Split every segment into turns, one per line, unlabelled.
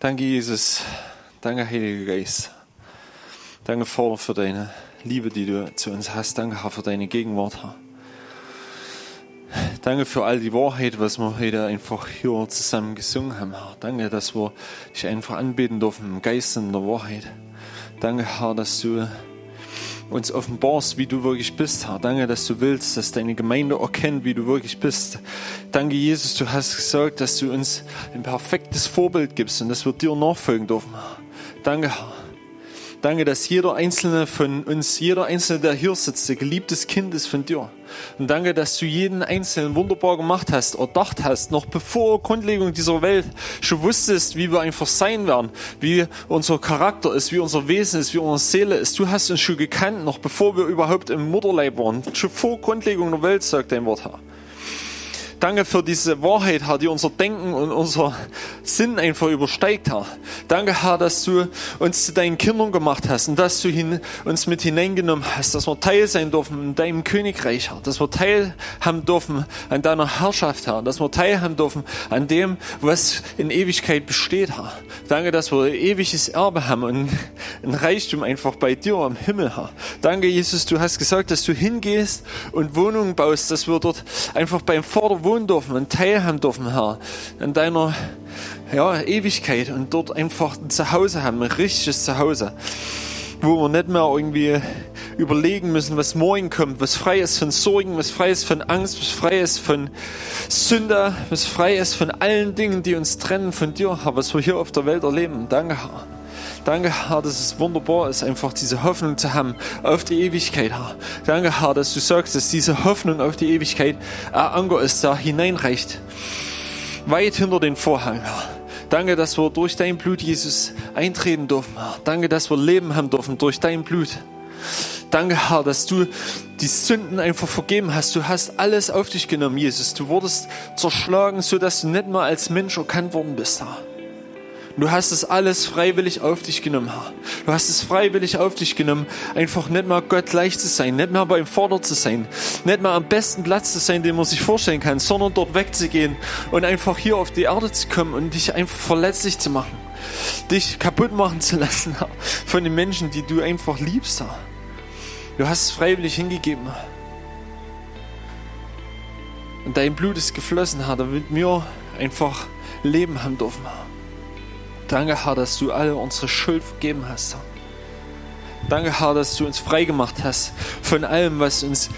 Danke, Jesus. Danke, Heiliger Geist. Danke, Vater, für deine Liebe, die du zu uns hast. Danke, Herr, für deine Gegenwart, Herr. Danke für all die Wahrheit, was wir heute einfach hier zusammen gesungen haben, Herr. Danke, dass wir dich einfach anbeten dürfen im Geist und in der Wahrheit. Danke, Herr, dass du uns offenbarst, wie du wirklich bist, Herr. Danke, dass du willst, dass deine Gemeinde erkennt, wie du wirklich bist. Danke, Jesus, du hast gesagt, dass du uns ein perfektes Vorbild gibst und dass wir dir nachfolgen dürfen. Danke, Herr. Danke, dass jeder einzelne von uns, jeder einzelne, der hier sitzt, ein geliebtes Kind ist von dir. Und danke, dass du jeden einzelnen wunderbar gemacht hast, erdacht hast, noch bevor Grundlegung dieser Welt schon wusstest, wie wir einfach sein werden, wie unser Charakter ist, wie unser Wesen ist, wie unsere Seele ist. Du hast uns schon gekannt, noch bevor wir überhaupt im Mutterleib waren. Schon vor Grundlegung der Welt, sagt dein Wort, Herr. Danke für diese Wahrheit, Herr, die unser Denken und unser Sinn einfach übersteigt, Herr. Danke, Herr, dass du uns zu deinen Kindern gemacht hast und dass du hin, uns mit hineingenommen hast, dass wir Teil sein dürfen in deinem Königreich, Herr. Dass wir teilhaben dürfen an deiner Herrschaft, Herr. Dass wir teilhaben dürfen an dem, was in Ewigkeit besteht, Herr. Danke, dass wir ewiges Erbe haben und ein Reichtum einfach bei dir am Himmel, Herr. Danke, Jesus, du hast gesagt, dass du hingehst und Wohnungen baust, dass wir dort einfach beim Vater wohnen dürfen und teilhaben dürfen, Herr, an deiner ja, Ewigkeit und dort einfach ein Zuhause haben, ein richtiges Zuhause, wo wir nicht mehr irgendwie überlegen müssen, was morgen kommt, was frei ist von Sorgen, was frei ist von Angst, was frei ist von Sünde, was frei ist von allen Dingen, die uns trennen von dir, Herr, was wir hier auf der Welt erleben. Danke, Herr. Danke, Herr, dass es wunderbar ist, einfach diese Hoffnung zu haben auf die Ewigkeit, Herr. Danke, Herr, dass du sagst, dass diese Hoffnung auf die Ewigkeit ein Anker ist, der hineinreicht. Weit hinter den Vorhang, Herr. Danke, dass wir durch dein Blut, Jesus, eintreten dürfen, Herr. Danke, dass wir Leben haben dürfen durch dein Blut. Danke, Herr, dass du die Sünden einfach vergeben hast. Du hast alles auf dich genommen, Jesus. Du wurdest zerschlagen, so dass du nicht mal als Mensch erkannt worden bist, Herr. Du hast es alles freiwillig auf dich genommen, Herr. Du hast es freiwillig auf dich genommen, einfach nicht mal Gott gleich zu sein, nicht mal beim Vater zu sein, nicht mal am besten Platz zu sein, den man sich vorstellen kann, sondern dort wegzugehen und einfach hier auf die Erde zu kommen und dich einfach verletzlich zu machen, dich kaputt machen zu lassen Herr, von den Menschen, die du einfach liebst. Herr. Du hast es freiwillig hingegeben. Und dein Blut ist geflossen, Herr, damit wir einfach Leben haben dürfen. Herr. Danke, Herr, dass du alle unsere Schuld vergeben hast. Herr. Danke, Herr, dass du uns freigemacht hast von allem, was uns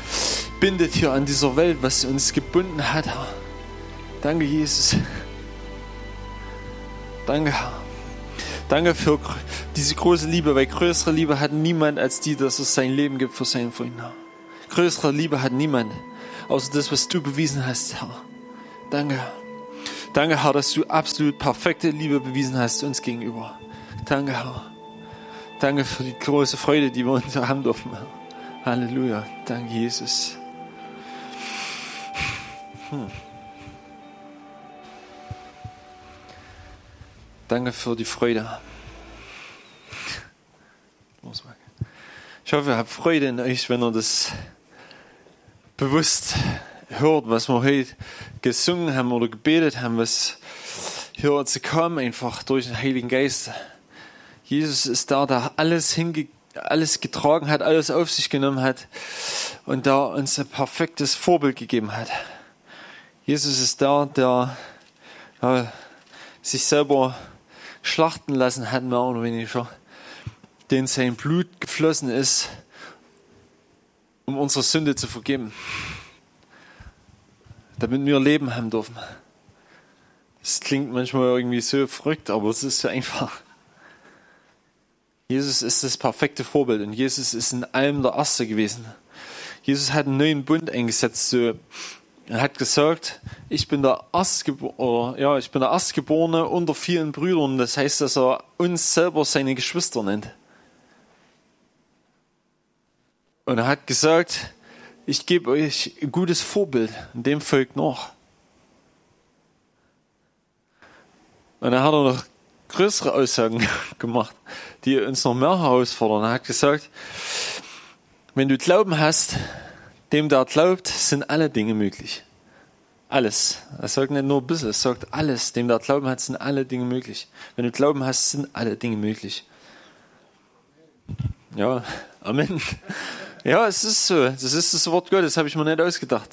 bindet hier an dieser Welt, was uns gebunden hat, Herr. Danke, Jesus. Danke, Herr. Danke für diese große Liebe, weil größere Liebe hat niemand als die, dass es sein Leben gibt für seinen Freund. Herr. Größere Liebe hat niemand, außer das, was du bewiesen hast, Herr. Danke. Danke, Herr, dass du absolut perfekte Liebe bewiesen hast uns gegenüber. Danke, Herr. Danke für die große Freude, die wir uns haben dürfen. Halleluja. Danke, Jesus. Hm. Danke für die Freude. Ich hoffe, ihr habt Freude in euch, wenn ihr das bewusst hört, was wir heute gesungen haben oder gebetet haben, was hier zu kommen, einfach durch den Heiligen Geist. Jesus ist da, der alles hinge alles getragen hat, alles auf sich genommen hat und da uns ein perfektes Vorbild gegeben hat. Jesus ist da, der ja, sich selber schlachten lassen hat, mehr oder weniger, den sein Blut geflossen ist, um unsere Sünde zu vergeben, damit wir Leben haben dürfen. Das klingt manchmal irgendwie so verrückt, aber es ist so einfach. Jesus ist das perfekte Vorbild und Jesus ist in allem der Erste gewesen. Jesus hat einen neuen Bund eingesetzt. So, er hat gesagt, ich bin der Erstgeborene, ja, ich bin der Erstgeborene unter vielen Brüdern. Das heißt, dass er uns selber seine Geschwister nennt. Und er hat gesagt, ich gebe euch ein gutes Vorbild, dem folgt noch. Und dann hat er noch größere Aussagen gemacht, die uns noch mehr herausfordern. Er hat gesagt, wenn du Glauben hast, dem der glaubt, sind alle Dinge möglich. Alles. Er sagt nicht nur ein bisschen, er sagt alles. Dem der Glauben hat, sind alle Dinge möglich. Wenn du Glauben hast, sind alle Dinge möglich. Ja, Amen. Ja, es ist so. Das ist das Wort Gottes, habe ich mir nicht ausgedacht.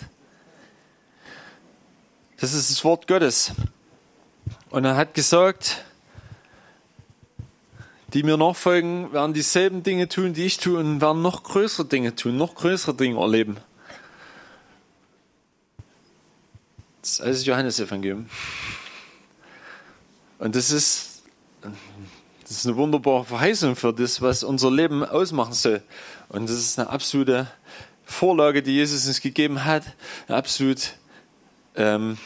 Das ist das Wort Gottes. Und er hat gesagt, die mir nachfolgen, werden dieselben Dinge tun, die ich tue und werden noch größere Dinge tun, noch größere Dinge erleben. Das ist alles Johannesevangelium. Und das ist, das ist eine wunderbare Verheißung für das, was unser Leben ausmachen soll. Und das ist eine absolute Vorlage, die Jesus uns gegeben hat. Ein absolut ähm,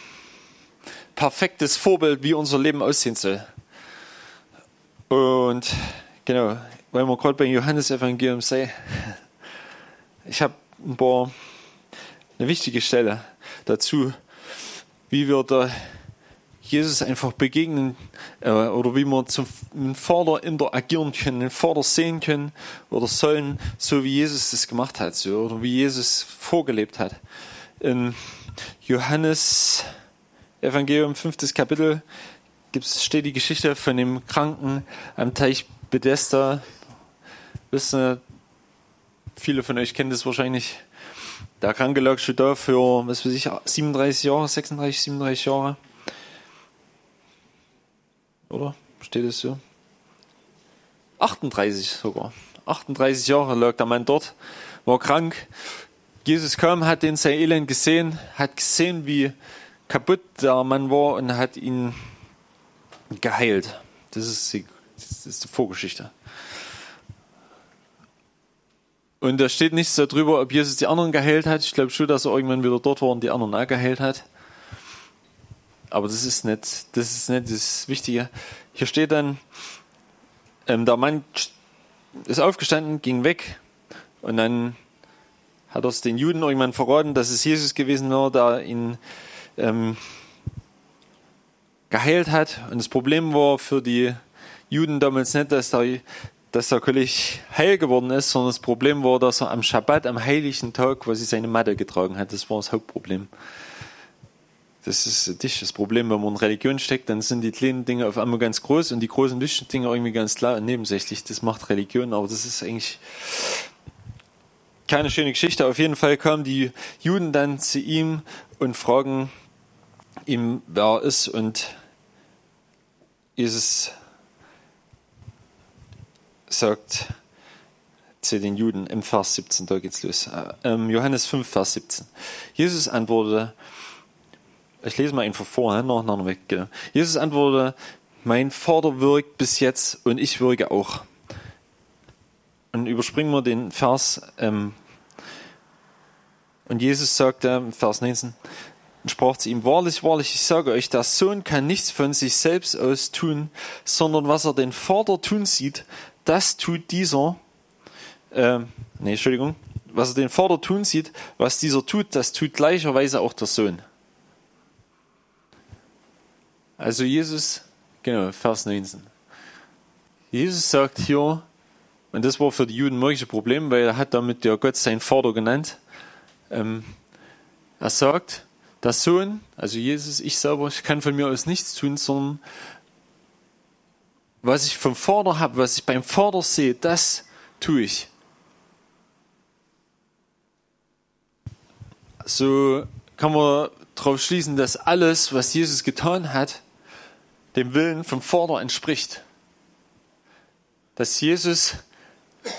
perfektes Vorbild, wie unser Leben aussehen soll. Und genau, weil wir gerade beim Johannesevangelium sind, ich habe ein eine wichtige Stelle dazu, wie wir da Jesus einfach begegnen äh, oder wie wir zum Vater interagieren können, den Vater sehen können oder sollen, so wie Jesus das gemacht hat so, oder wie Jesus vorgelebt hat. In Johannes Evangelium, fünftes Kapitel, gibt's, steht die Geschichte von dem Kranken am Teich Bethesda. Wissen, viele von euch kennen das wahrscheinlich. Der Kranke lag schon da für, was weiß ich, 37 Jahre, 36, 37 Jahre. Oder? Steht es so? 38 sogar. 38 Jahre lag der Mann dort, war krank. Jesus kam, hat den sein Elend gesehen, hat gesehen, wie kaputt der Mann war und hat ihn geheilt. Das ist die, das ist die Vorgeschichte. Und da steht nichts darüber, ob Jesus die anderen geheilt hat. Ich glaube schon, dass er irgendwann wieder dort war und die anderen auch geheilt hat. Aber das ist nicht das, ist nicht das Wichtige. Hier steht dann, ähm, der Mann ist aufgestanden, ging weg und dann hat er es den Juden irgendwann verraten, dass es Jesus gewesen war, der ihn ähm, geheilt hat. Und das Problem war für die Juden damals nicht, dass er, dass er völlig heil geworden ist, sondern das Problem war, dass er am Schabbat, am heiligen Tag, quasi seine Matte getragen hat. Das war das Hauptproblem. Das ist dich das Problem, wenn man in Religion steckt, dann sind die kleinen Dinge auf einmal ganz groß und die großen wichtigen Dinge irgendwie ganz klar und nebensächlich. Das macht Religion, aber das ist eigentlich keine schöne Geschichte. Auf jeden Fall kamen die Juden dann zu ihm und fragen ihm, wer er ist und Jesus sagt zu den Juden im Vers 17, da geht's los. Ähm, Johannes 5, Vers 17. Jesus antwortete, ich lese mal einfach vor, nacheinander weg. Genau. Jesus antwortete, mein Vater wirkt bis jetzt und ich wirke auch. Und überspringen wir den Vers. Ähm, und Jesus sagte, Vers 19, und sprach zu ihm, wahrlich, wahrlich, ich sage euch, der Sohn kann nichts von sich selbst aus tun, sondern was er den Vater tun sieht, das tut dieser, äh, nee, Entschuldigung, was er den Vater tun sieht, was dieser tut, das tut gleicherweise auch der Sohn. Also Jesus, genau, Vers 19. Jesus sagt hier, und das war für die Juden mögliche Problem, weil er hat damit ja Gott seinen Vater genannt. Ähm, er sagt, der Sohn, also Jesus, ich selber, ich kann von mir aus nichts tun, sondern was ich vom Vater habe, was ich beim Vater sehe, das tue ich. So kann man darauf schließen, dass alles, was Jesus getan hat, dem Willen vom Vater entspricht. Dass Jesus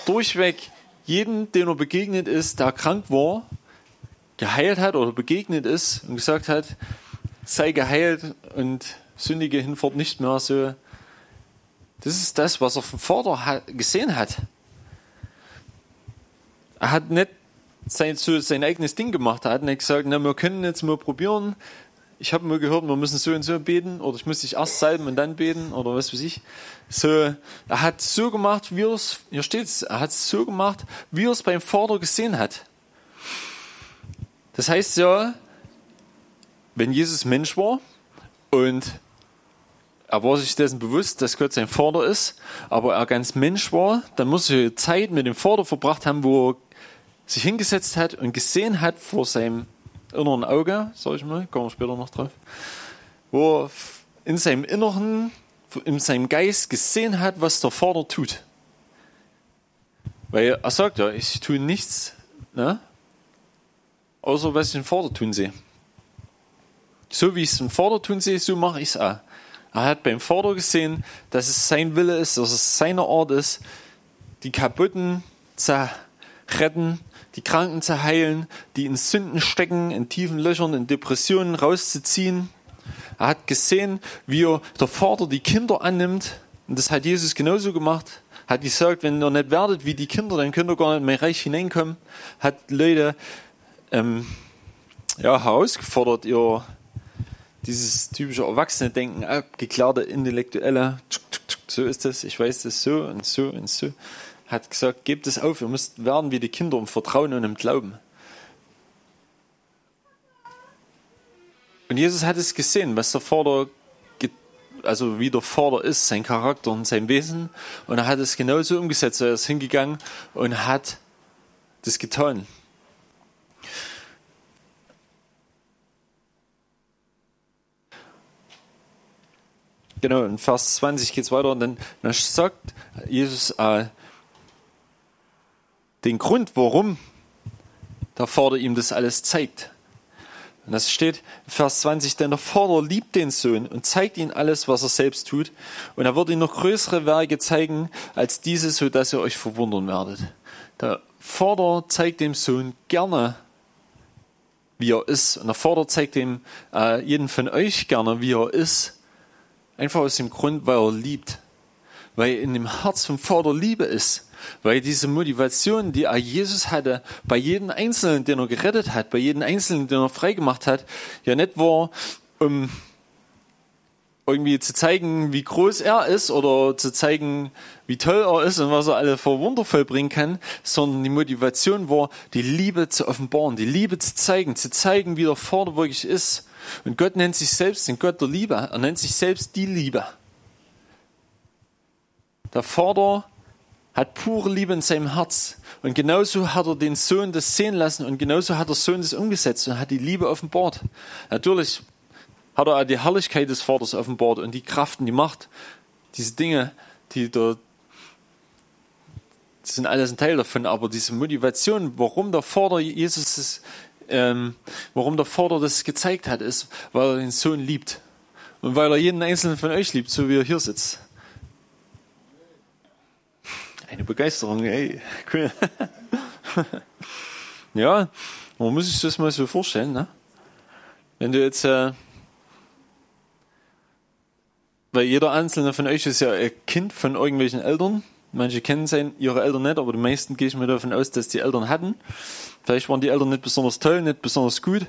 durchweg jeden, den er begegnet ist, der krank war, geheilt hat oder begegnet ist und gesagt hat, sei geheilt und sündige hinfort nicht mehr so. Das ist das, was er vom Vater gesehen hat. Er hat nicht sein, so sein eigenes Ding gemacht. Er hat nicht gesagt, na, wir können jetzt mal probieren. Ich habe mal gehört, wir müssen so und so beten oder ich muss dich erst salben und dann beten oder was weiß ich. So, er hat so gemacht, wie es, hier steht's, er hat so gemacht, wie er es beim Vater gesehen hat. Das heißt ja, wenn Jesus Mensch war und er war sich dessen bewusst, dass Gott sein Vater ist, aber er ganz Mensch war, dann muss er Zeit mit dem Vater verbracht haben, wo er sich hingesetzt hat und gesehen hat vor seinem inneren Auge, sag ich mal, kommen wir später noch drauf, wo er in seinem Inneren, in seinem Geist gesehen hat, was der Vater tut. Weil er sagt ja, ich tue nichts, ne? außer was ich den Vater tun sehe. So wie ich es im Vater tun sehe, so mache ich es auch. Er hat beim Vater gesehen, dass es sein Wille ist, dass es seine Art ist, die Kaputten zu retten, die Kranken zu heilen, die in Sünden stecken, in tiefen Löchern, in Depressionen rauszuziehen. Er hat gesehen, wie er der Vater die Kinder annimmt. Und das hat Jesus genauso gemacht. Hat gesagt, wenn ihr nicht werdet wie die Kinder, dann könnt ihr gar nicht mehr reich hineinkommen. Hat Leute ähm, ja, herausgefordert, ihr dieses typische Erwachsene-Denken abgeklärte Intellektuelle, so ist das, ich weiß das so und so und so hat gesagt, gebt es auf, ihr müsst werden wie die Kinder im Vertrauen und im Glauben. Und Jesus hat es gesehen, was der Vater, also wie der Vater ist, sein Charakter und sein Wesen. Und er hat es genauso umgesetzt. Er ist hingegangen und hat das getan. Genau, in Vers 20 geht es weiter und dann, dann sagt Jesus, äh, den Grund, warum der Vater ihm das alles zeigt. Und das steht in Vers 20, denn der Vater liebt den Sohn und zeigt ihm alles, was er selbst tut. Und er wird ihm noch größere Werke zeigen als diese, so dass ihr euch verwundern werdet. Der Vater zeigt dem Sohn gerne, wie er ist. Und der Vater zeigt dem äh, jeden von euch gerne, wie er ist. Einfach aus dem Grund, weil er liebt. Weil in dem Herz vom Vater Liebe ist. Weil diese Motivation, die Jesus hatte, bei jedem Einzelnen, den er gerettet hat, bei jedem Einzelnen, den er freigemacht hat, ja nicht war, um irgendwie zu zeigen, wie groß er ist oder zu zeigen, wie toll er ist und was er alle vor Wunder vollbringen kann, sondern die Motivation war, die Liebe zu offenbaren, die Liebe zu zeigen, zu zeigen, wie der Vater wirklich ist. Und Gott nennt sich selbst den Gott der Liebe. Er nennt sich selbst die Liebe. Der Vater hat pure Liebe in seinem Herz. Und genauso hat er den Sohn das sehen lassen und genauso hat der Sohn das umgesetzt und hat die Liebe offenbart. Natürlich hat er auch die Herrlichkeit des Vaters offenbart und die Kraft und die Macht. Diese Dinge, die dort das sind alles ein Teil davon, aber diese Motivation, warum der Vater Jesus das, ähm, warum der Vater das gezeigt hat, ist, weil er den Sohn liebt und weil er jeden einzelnen von euch liebt, so wie er hier sitzt. Eine Begeisterung, ey, cool. ja, man muss sich das mal so vorstellen, ne? Wenn du jetzt, äh, weil jeder einzelne von euch ist ja ein Kind von irgendwelchen Eltern. Manche kennen sein, ihre Eltern nicht, aber die meisten gehe ich mir davon aus, dass die Eltern hatten. Vielleicht waren die Eltern nicht besonders toll, nicht besonders gut,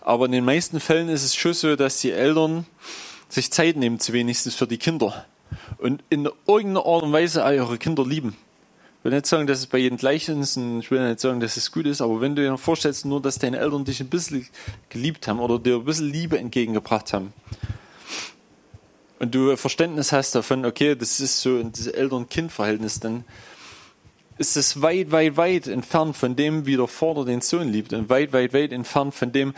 aber in den meisten Fällen ist es schon so, dass die Eltern sich Zeit nehmen, zu wenigstens für die Kinder. Und in irgendeiner Art und Weise auch ihre Kinder lieben will nicht sagen, dass es bei jedem gleich ist und ich will nicht sagen, dass es gut ist, aber wenn du dir vorstellst, nur, dass deine Eltern dich ein bisschen geliebt haben oder dir ein bisschen Liebe entgegengebracht haben und du Verständnis hast davon, okay, das ist so ein Eltern-Kind-Verhältnis, dann ist es weit, weit, weit entfernt von dem, wie der Vater den Sohn liebt und weit, weit, weit entfernt von dem,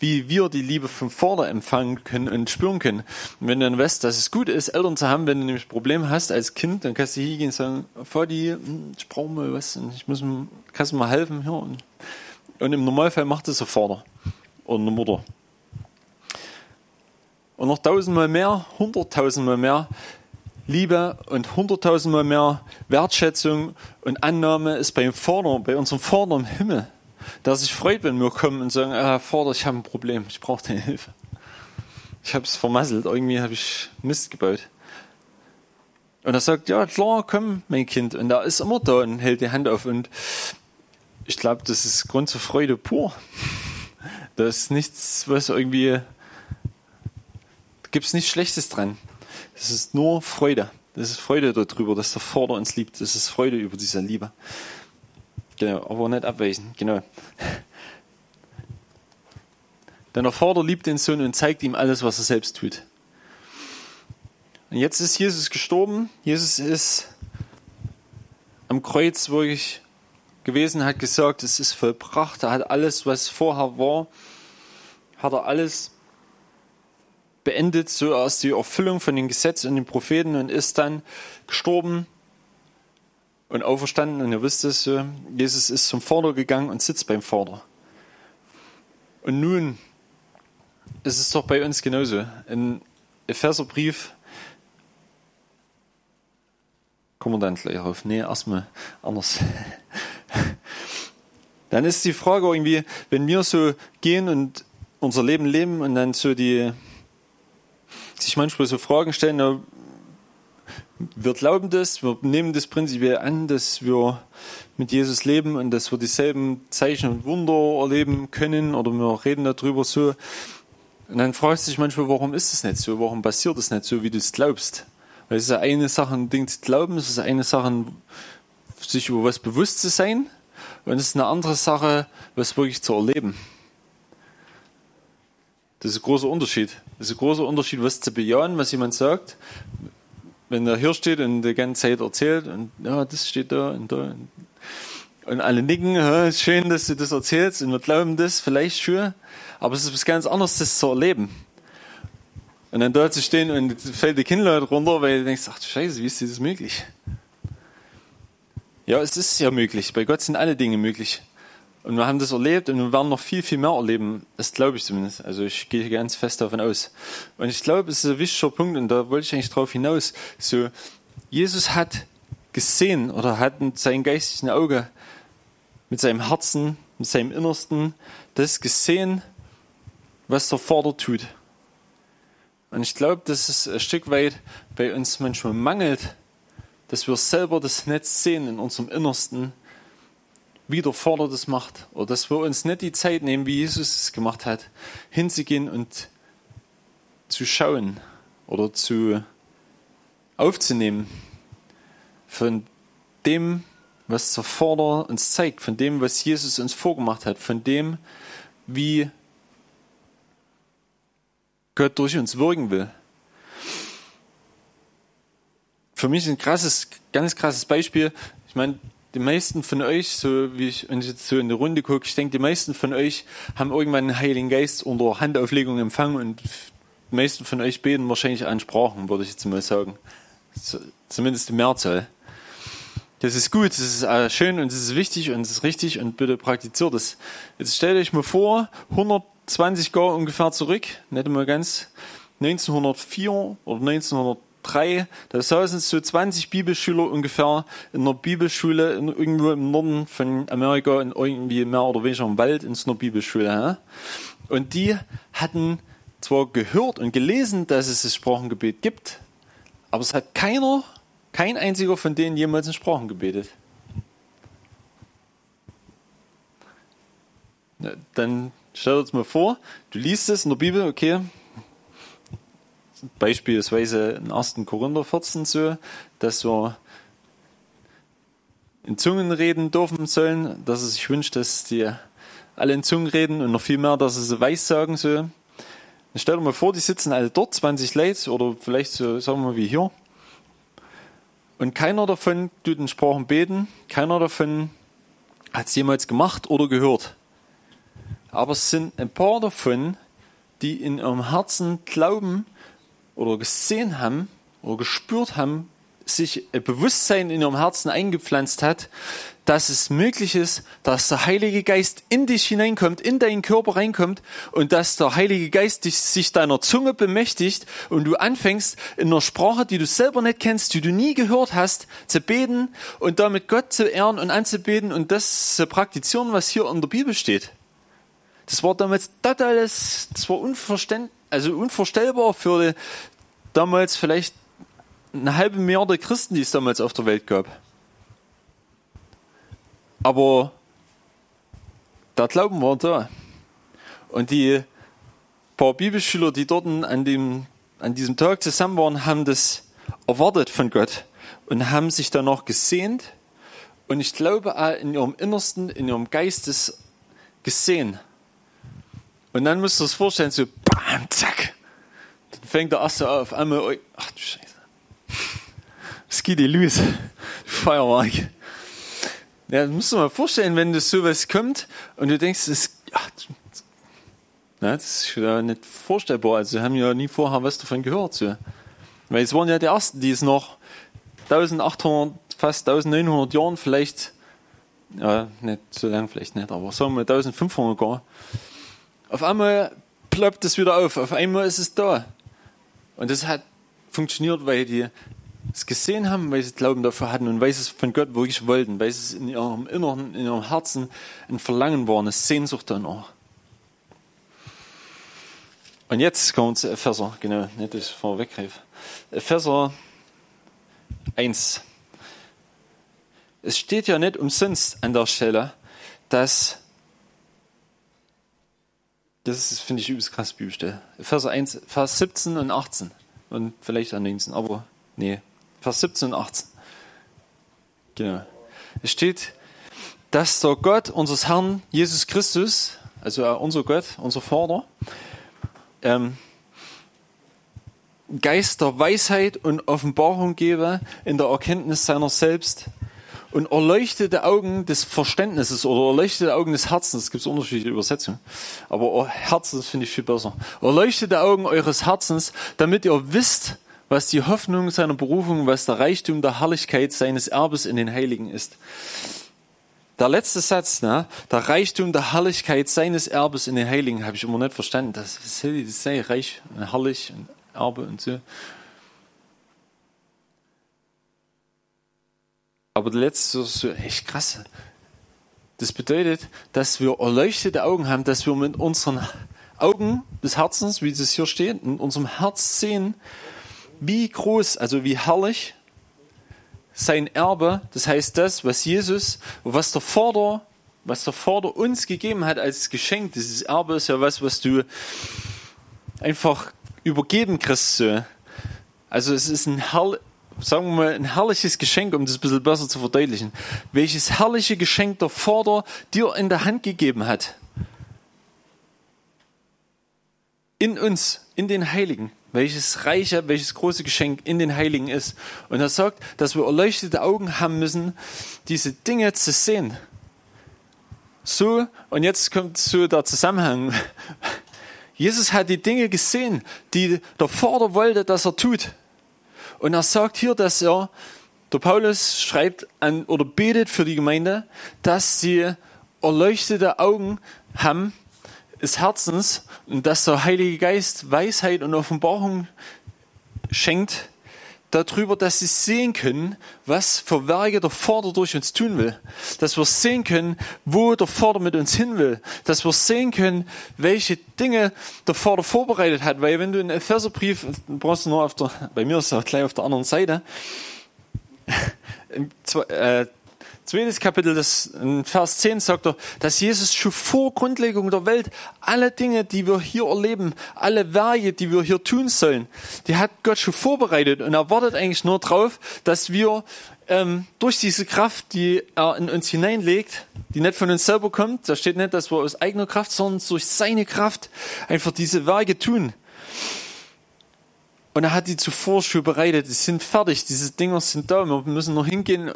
wie wir die Liebe vom Vater empfangen können und spüren können. Und wenn du dann weißt, dass es gut ist, Eltern zu haben, wenn du nämlich Probleme hast als Kind, dann kannst du hier gehen und sagen, Vati, hm, ich brauche mal was und ich muss, kannst du mal helfen? Ja, und, und im Normalfall macht das der Vater oder eine Mutter. Und noch tausendmal mehr, hunderttausendmal mehr Liebe und hunderttausendmal mehr Wertschätzung und Annahme ist beim Vater, bei unserem Vater im Himmel dass sich freut, wenn wir kommen und sagen, ah, Vater, ich habe ein Problem, ich brauche deine Hilfe. Ich habe es vermasselt, irgendwie habe ich Mist gebaut. Und er sagt, ja klar, komm, mein Kind. Und er ist immer da und hält die Hand auf. Und ich glaube, das ist Grund zur Freude pur. Da ist nichts, was irgendwie, gibt es nichts Schlechtes dran. Das ist nur Freude. Das ist Freude darüber, dass der Vater uns liebt. Das ist Freude über diese Liebe. Genau, aber nicht abweichen, genau. Denn der Vater liebt den Sohn und zeigt ihm alles, was er selbst tut. Und jetzt ist Jesus gestorben. Jesus ist am Kreuz wirklich gewesen, hat gesagt, es ist vollbracht. Er hat alles, was vorher war, hat er alles beendet, so aus die Erfüllung von den Gesetzen und den Propheten und ist dann gestorben und auferstanden. Und ihr wisst es, Jesus ist zum Vater gegangen und sitzt beim Vater. Und nun ist es doch bei uns genauso. Im Epheserbrief kommen wir dann gleich auf. Nee, erstmal anders. Dann ist die Frage irgendwie, wenn wir so gehen und unser Leben leben und dann so die, sich manchmal so Fragen stellen, wir glauben das, wir nehmen das prinzipiell an, dass wir mit Jesus leben und dass wir dieselben Zeichen und Wunder erleben können oder wir reden darüber so. Und dann fragst du dich manchmal, warum ist es nicht so? Warum passiert es nicht so, wie du es glaubst? Weil es ist eine Sache, ein Ding zu glauben, es ist eine Sache, sich über was bewusst zu sein und es ist eine andere Sache, was wirklich zu erleben. Das ist ein großer Unterschied. Das ist ein großer Unterschied, was zu bejahen, was jemand sagt. Wenn er hier steht und die ganze Zeit erzählt und ja, das steht da und da. Und alle nicken, ja, schön, dass du das erzählst und wir glauben das vielleicht schon. Aber es ist was ganz anderes, das zu erleben. Und dann dort zu stehen und fällt die Kinnleute runter, weil du denkst, ach du Scheiße, wie ist das möglich? Ja, es ist ja möglich. Bei Gott sind alle Dinge möglich. Und wir haben das erlebt und wir werden noch viel, viel mehr erleben. Das glaube ich zumindest. Also ich gehe ganz fest davon aus. Und ich glaube, es ist ein wichtiger Punkt und da wollte ich eigentlich drauf hinaus. So, Jesus hat gesehen oder hat mit seinem geistigen Auge, mit seinem Herzen, mit seinem Innersten das gesehen, was der Vater tut. Und ich glaube, dass es ein Stück weit bei uns manchmal mangelt, dass wir selber das Netz sehen in unserem Innersten, wie der Vater das macht. Oder dass wir uns nicht die Zeit nehmen, wie Jesus es gemacht hat, hinzugehen und zu schauen oder zu aufzunehmen von dem, was der Vater uns zeigt, von dem, was Jesus uns vorgemacht hat, von dem, wie Gott durch uns wirken will. Für mich ein krasses, ganz krasses Beispiel. Ich meine, die meisten von euch, so wie ich, ich jetzt so in die Runde gucke, ich denke, die meisten von euch haben irgendwann den Heiligen Geist unter Handauflegung empfangen und die meisten von euch beten wahrscheinlich an Sprachen, würde ich jetzt mal sagen. Zumindest die Mehrzahl. Das ist gut, das ist äh, schön und das ist wichtig und das ist richtig und bitte praktiziert es. Jetzt stellt euch mal vor, 100 20 Jahre ungefähr zurück, nicht mal ganz, 1904 oder 1903, da saßen so 20 Bibelschüler ungefähr in einer Bibelschule in, irgendwo im Norden von Amerika, in irgendwie mehr oder weniger im Wald, in so einer Bibelschule. Ja? Und die hatten zwar gehört und gelesen, dass es das Sprachengebet gibt, aber es hat keiner, kein einziger von denen jemals ein Sprachengebetet. Dann Stell dir mal vor, du liest es in der Bibel, okay, beispielsweise in 1. Korinther 14 so, dass wir in Zungen reden dürfen sollen, dass er sich wünscht, dass die alle in Zungen reden und noch viel mehr, dass sie so weiß sagen so. Dann stell dir mal vor, die sitzen alle dort, 20 Leute oder vielleicht so, sagen wir mal wie hier. Und keiner davon tut in Sprachen beten, keiner davon hat es jemals gemacht oder gehört. Aber es sind ein paar davon, die in ihrem Herzen glauben oder gesehen haben oder gespürt haben, sich ein Bewusstsein in ihrem Herzen eingepflanzt hat, dass es möglich ist, dass der Heilige Geist in dich hineinkommt, in deinen Körper reinkommt und dass der Heilige Geist dich, sich deiner Zunge bemächtigt und du anfängst in einer Sprache, die du selber nicht kennst, die du nie gehört hast, zu beten und damit Gott zu ehren und anzubeten und das zu praktizieren, was hier in der Bibel steht. Das war damals totales, das war unverständ, also unvorstellbar für damals vielleicht eine halbe Milliarde Christen, die es damals auf der Welt gab. Aber der Glauben war da. Und die paar Bibelschüler, die dort an, dem, an diesem Tag zusammen waren, haben das erwartet von Gott und haben sich danach gesehnt. Und ich glaube, in ihrem Innersten, in ihrem Geistes gesehen. Und dann müsst ihr es vorstellen, so bam, zack. Dann fängt der erste auf einmal, ach du Scheiße. Was geht dir los? Feuerwerk. Ja, das musst du mal vorstellen, wenn das sowas kommt und du denkst, das, ach, Ne, das ist ja nicht vorstellbar. Also, haben ja nie vorher was davon gehört. So. Weil es waren ja die Ersten, die es noch 1800, fast 1900 Jahren vielleicht, ja, nicht so lang vielleicht nicht, aber sagen wir 1500 gar, auf einmal ploppt es wieder auf, auf einmal ist es da. Und das hat funktioniert, weil die es gesehen haben, weil sie Glauben dafür hatten und weil sie es von Gott wirklich wollten, weil es in ihrem Inneren, in ihrem Herzen ein Verlangen war, eine Sehnsucht danach. Und jetzt kommen wir zu Epheser, genau, nicht, dass ich vorweggreife. Epheser 1. Es steht ja nicht umsonst an der Stelle, dass das finde ich übelst krass Bibelstelle. Epheser 1, Vers 17 und 18 und vielleicht an 19, aber nee, Vers 17 und 18. Genau. Es steht, dass der Gott unseres Herrn Jesus Christus, also unser Gott, unser Vater, ähm, Geist der Weisheit und Offenbarung gebe in der Erkenntnis seiner selbst und erleuchtete Augen des Verständnisses oder erleuchtete Augen des Herzens, es gibt unterschiedliche Übersetzungen, aber Herzens finde ich viel besser. Erleuchtete Augen eures Herzens, damit ihr wisst, was die Hoffnung seiner Berufung, was der Reichtum der Herrlichkeit seines Erbes in den Heiligen ist. Der letzte Satz, ne? der Reichtum der Herrlichkeit seines Erbes in den Heiligen, habe ich immer nicht verstanden. Das, das sein? Reich und herrlich und Erbe und so. Aber der letzte ist so echt krass. Das bedeutet, dass wir erleuchtete Augen haben, dass wir mit unseren Augen des Herzens, wie es hier steht, in unserem Herz sehen, wie groß, also wie herrlich sein Erbe, das heißt das, was Jesus, was der Vater, was der Vater uns gegeben hat als Geschenk, dieses Erbe ist ja was, was du einfach übergeben kriegst. Also es ist ein herr, sagen wir mal, ein herrliches Geschenk, um das ein bisschen besser zu verdeutlichen. Welches herrliche Geschenk der Vater dir in der Hand gegeben hat. In uns, in den Heiligen welches reiche, welches große Geschenk in den Heiligen ist. Und er sagt, dass wir erleuchtete Augen haben müssen, diese Dinge zu sehen. So, und jetzt kommt so der Zusammenhang. Jesus hat die Dinge gesehen, die der Vater wollte, dass er tut. Und er sagt hier, dass er, der Paulus schreibt an oder betet für die Gemeinde, dass sie erleuchtete Augen haben, des Herzens und dass der Heilige Geist Weisheit und Offenbarung schenkt darüber, dass sie sehen können, was für Werke der Vater durch uns tun will. Dass wir sehen können, wo der Vater mit uns hin will. Dass wir sehen können, welche Dinge der Vater vorbereitet hat. Weil wenn du einen Epheserbrief, brauchst du nur auf der, bei mir ist er gleich auf der anderen Seite, äh, zweites Kapitel, das, in Vers 10 sagt er, dass Jesus schon vor Grundlegung der Welt alle Dinge, die wir hier erleben, alle Werke, die wir hier tun sollen, die hat Gott schon vorbereitet. Und er wartet eigentlich nur darauf, dass wir ähm, durch diese Kraft, die er in uns hineinlegt, die nicht von uns selber kommt, da steht nicht, dass wir aus eigener Kraft, sondern durch seine Kraft einfach diese Werke tun. Und er hat die zuvor schon bereitet, die sind fertig, diese Dinger sind da, wir müssen noch hingehen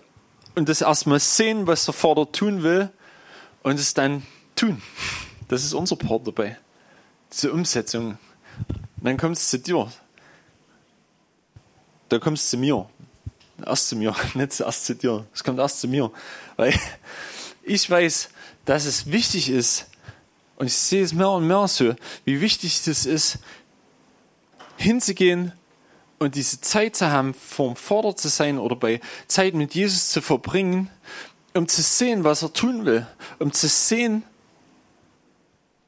und das erstmal sehen, was der Vater tun will und es dann tun. Das ist unser Part dabei. Diese Umsetzung. Und dann kommt es zu dir. Da kommt es zu mir. Erst zu mir, nicht zuerst zu dir. Es kommt erst zu mir. Weil ich weiß, dass es wichtig ist, und ich sehe es mehr und mehr so, wie wichtig es ist, hinzugehen und diese Zeit zu haben, vorm Vater zu sein oder bei Zeit mit Jesus zu verbringen, um zu sehen, was er tun will, um zu sehen,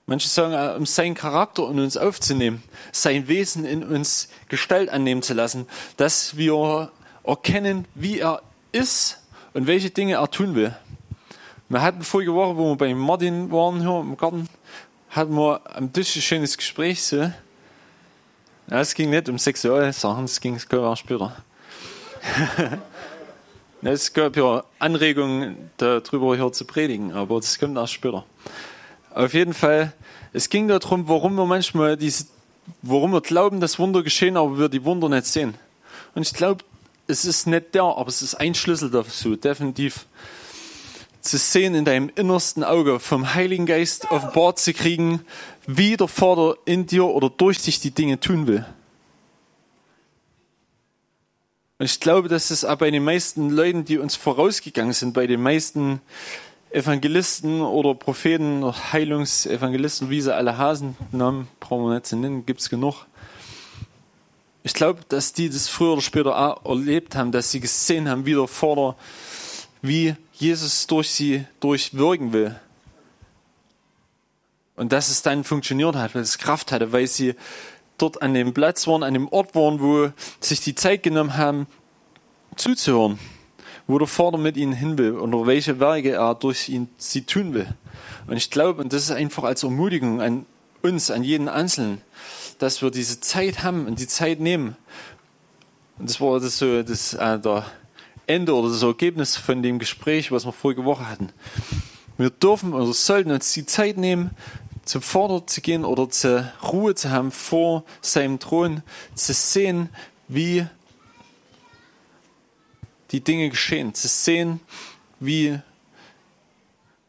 manche sagen, um seinen Charakter in uns aufzunehmen, sein Wesen in uns Gestalt annehmen zu lassen, dass wir erkennen, wie er ist und welche Dinge er tun will. Wir hatten vorige Woche, wo wir bei Martin waren hier im Garten, hatten wir am Tisch ein schönes Gespräch so. Ja, es ging nicht um Sexualsachen, es ging es später. es gab ja Anregungen, darüber hier zu predigen, aber das kommt erst später. Auf jeden Fall, es ging darum, warum wir manchmal diese, warum wir glauben, dass Wunder geschehen, aber wir die Wunder nicht sehen. Und ich glaube, es ist nicht der, aber es ist ein Schlüssel dazu, definitiv. Zu sehen in deinem innersten Auge, vom Heiligen Geist offenbart zu kriegen, wie der Vater in dir oder durch dich die Dinge tun will. Und ich glaube, dass es auch bei den meisten Leuten, die uns vorausgegangen sind, bei den meisten Evangelisten oder Propheten oder Heilungsevangelisten, wie sie alle Hasen Namen brauchen wir nicht zu nennen, gibt es genug. Ich glaube, dass die das früher oder später auch erlebt haben, dass sie gesehen haben, wie der Vater, wie Jesus durch sie durchwirken will. Und dass es dann funktioniert hat, weil es Kraft hatte, weil sie dort an dem Platz waren, an dem Ort waren, wo sich die Zeit genommen haben, zuzuhören, wo der Vater mit ihnen hin will und welche Werke er durch ihn sie tun will. Und ich glaube, und das ist einfach als Ermutigung an uns, an jeden Einzelnen, dass wir diese Zeit haben und die Zeit nehmen. Und das war das so das äh, der Ende oder das Ergebnis von dem Gespräch, was wir vorige Woche hatten. Wir dürfen oder sollten uns die Zeit nehmen, zum Vater zu gehen oder zur Ruhe zu haben vor seinem Thron, zu sehen, wie die Dinge geschehen, zu sehen, wie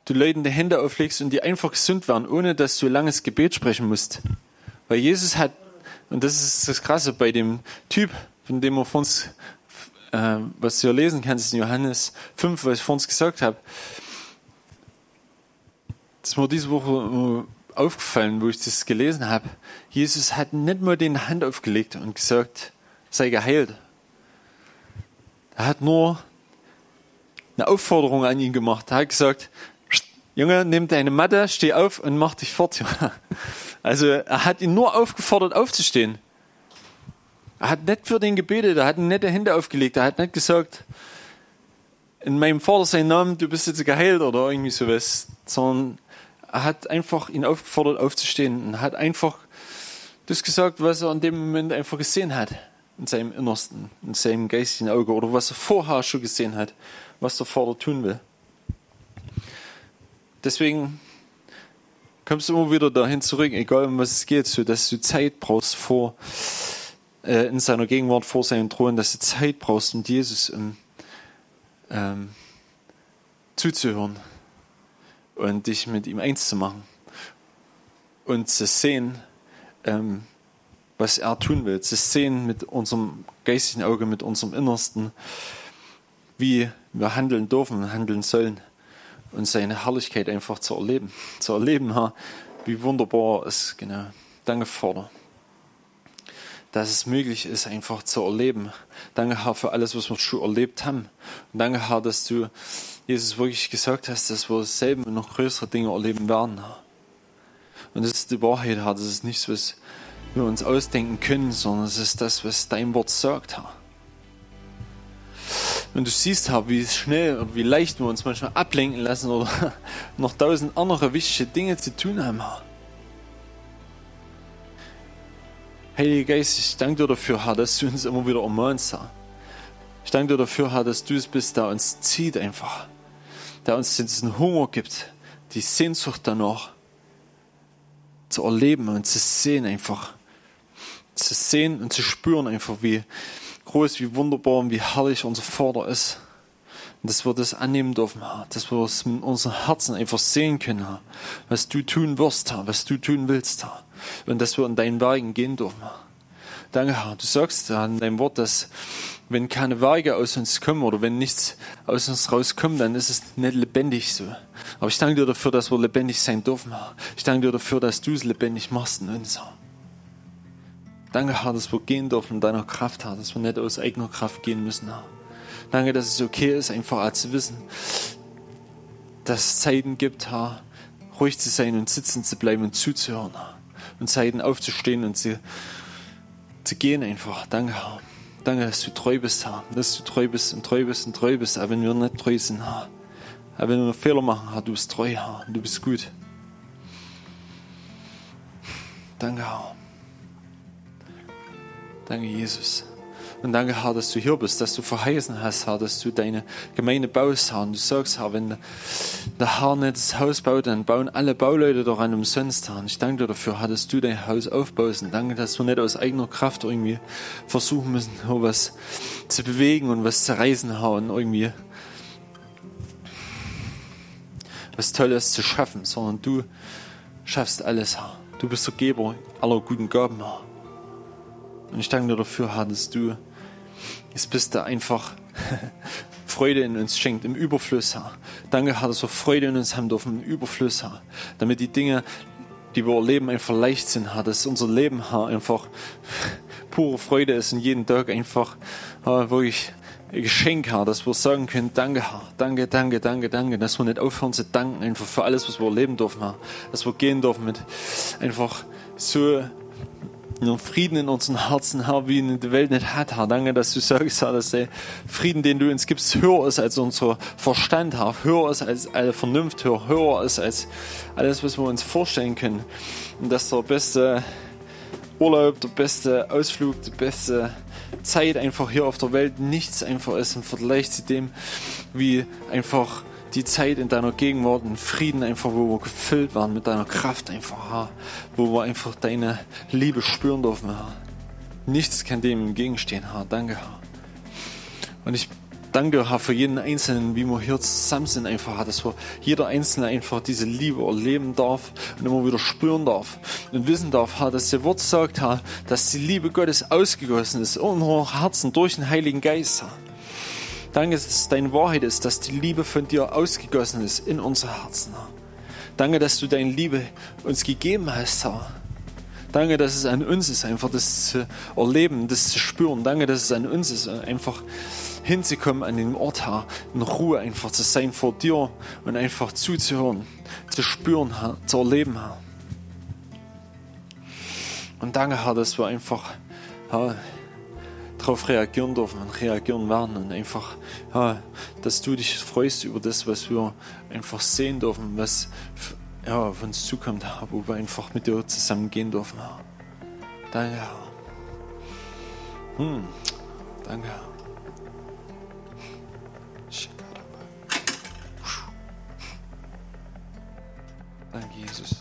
du Leuten die Hände auflegst und die einfach gesund werden, ohne dass du langes Gebet sprechen musst. Weil Jesus hat, und das ist das Krasse bei dem Typ, von dem wir vor uns, äh, was du lesen kannst in Johannes 5, was ich vor uns gesagt habe, das ist mir diese Woche aufgefallen, wo ich das gelesen habe. Jesus hat nicht mal den Hand aufgelegt und gesagt, sei geheilt. Er hat nur eine Aufforderung an ihn gemacht. Er hat gesagt, Junge, nimm deine Matte, steh auf und mach dich fort. Also er hat ihn nur aufgefordert, aufzustehen. Er hat nicht für den gebetet, er hat ihm nicht die Hände aufgelegt, er hat nicht gesagt, in meinem Vater sein Namen, du bist jetzt geheilt oder irgendwie sowas, sondern er hat einfach ihn aufgefordert, aufzustehen und hat einfach das gesagt, was er in dem Moment einfach gesehen hat, in seinem Innersten, in seinem geistigen Auge oder was er vorher schon gesehen hat, was der Vater tun will. Deswegen kommst du immer wieder dahin zurück, egal um was es geht, so dass du Zeit brauchst vor äh, in seiner Gegenwart vor seinem Thron, dass du Zeit brauchst, um Jesus ähm, zuzuhören und dich mit ihm eins zu machen und zu sehen, ähm, was er tun will, zu sehen mit unserem geistigen Auge, mit unserem Innersten, wie wir handeln dürfen, handeln sollen und seine Herrlichkeit einfach zu erleben, zu erleben, wie wunderbar es genau. Danke, Vater, dass es möglich ist, einfach zu erleben. Danke, Herr, für alles, was wir schon erlebt haben. Und danke, Herr, dass du Jesus wirklich gesagt hast, dass wir selben und noch größere Dinge erleben werden. Und das ist die Wahrheit, Herr. Das ist nichts, was wir uns ausdenken können, sondern es ist das, was dein Wort sagt, Herr. Und du siehst, Herr, wie schnell und wie leicht wir uns manchmal ablenken lassen oder noch tausend andere wichtige Dinge zu tun haben, Herr. Heiliger Geist, ich danke dir dafür, Herr, dass du uns immer wieder ermahnst, Herr. Ich danke dir dafür, Herr, dass du es bist, der uns zieht einfach der uns diesen Hunger gibt, die Sehnsucht danach zu erleben und zu sehen einfach. Zu sehen und zu spüren einfach, wie groß, wie wunderbar und wie herrlich unser Vater ist. Und dass wir das annehmen dürfen, dass wir es mit unserem Herzen einfach sehen können, was du tun wirst, was du tun willst, und dass wir in deinen Wagen gehen dürfen. Danke, Herr. Du sagst in deinem Wort, dass wenn keine Werke aus uns kommen oder wenn nichts aus uns rauskommt, dann ist es nicht lebendig so. Aber ich danke dir dafür, dass wir lebendig sein dürfen, Herr. Ich danke dir dafür, dass du es lebendig machst in uns, Herr. Danke, Herr, dass wir gehen dürfen in deiner Kraft, Herr, dass wir nicht aus eigener Kraft gehen müssen, Herr. Danke, dass es okay ist, einfach zu wissen, dass es Zeiten gibt, Herr, ruhig zu sein und sitzen zu bleiben und zuzuhören, Herr. Und Zeiten aufzustehen und zu, zu gehen einfach. Danke, Herr. Danke, dass du treu bist, Herr. Dass du treu bist und treu bist und treu bist, auch wenn wir nicht treu sind, Herr. Auch wenn wir Fehler machen, Herr, du bist treu, Herr. Du bist gut. Danke, Herr. Danke, Jesus. Und danke, Herr, dass du hier bist, dass du verheißen hast, Herr, dass du deine Gemeinde baust, Herr. Und du sagst, Herr, wenn der Herr nicht das Haus baut, dann bauen alle Bauleute daran umsonst, Herr. Und ich danke dir dafür, Herr, dass du dein Haus aufbaust. Und danke, dass wir nicht aus eigener Kraft irgendwie versuchen müssen, was zu bewegen und was zu reißen, Herr, und irgendwie was Tolles zu schaffen, sondern du schaffst alles, Herr. Du bist der Geber aller guten Gaben, Herr. Und ich danke dir dafür, Herr, dass du es bist, der einfach Freude in uns schenkt, im Überfluss, Herr. Danke, Herr, dass wir Freude in uns haben dürfen, im Überfluss, Herr. Damit die Dinge, die wir erleben, einfach leicht sind, Herr. Dass unser Leben, Herr, einfach pure Freude ist und jeden Tag einfach Herr, wirklich ein Geschenk, Herr, dass wir sagen können, danke, Herr, danke, danke, danke, danke, dass wir nicht aufhören zu danken, einfach für alles, was wir erleben dürfen, Herr. Dass wir gehen dürfen mit einfach so einen Frieden in unseren Herzen, Herr, wie ihn die Welt nicht hat, Herr. Danke, dass du sagst, Herr, dass der Frieden, den du uns gibst, höher ist als unser Verstand, Herr. Höher ist als alle Vernunft, höher, höher ist als alles, was wir uns vorstellen können. Und dass der beste Urlaub, der beste Ausflug, die beste Zeit einfach hier auf der Welt nichts einfach ist im Vergleich zu dem, wie einfach die Zeit in deiner Gegenwart, in Frieden einfach, wo wir gefüllt waren mit deiner Kraft einfach, Herr, wo wir einfach deine Liebe spüren dürfen, Herr. Nichts kann dem entgegenstehen, Herr. Danke, Herr. Und ich danke, Herr, für jeden Einzelnen, wie wir hier zusammen sind, einfach, Herr, dass wir jeder Einzelne einfach diese Liebe erleben darf und immer wieder spüren darf und wissen darf, Herr, dass der Wort sagt, Herr, dass die Liebe Gottes ausgegossen ist in unsere Herzen durch den Heiligen Geist, Herr. Danke, dass es deine Wahrheit ist, dass die Liebe von dir ausgegossen ist in unsere Herzen. Danke, dass du deine Liebe uns gegeben hast, Herr. Danke, dass es an uns ist, einfach das zu erleben, das zu spüren. Danke, dass es an uns ist, einfach hinzukommen an den Ort, Herr, in Ruhe einfach zu sein vor dir und einfach zuzuhören, zu spüren, Herr, zu erleben, Herr. Und danke, Herr, dass wir einfach Herr, darauf reagieren dürfen und reagieren werden und einfach, ja, dass du dich freust über das, was wir einfach sehen dürfen, was ja, auf uns zukommt, wo wir einfach mit dir zusammen gehen dürfen. Danke, Herr. Hm. Danke, Herr. Danke, Jesus.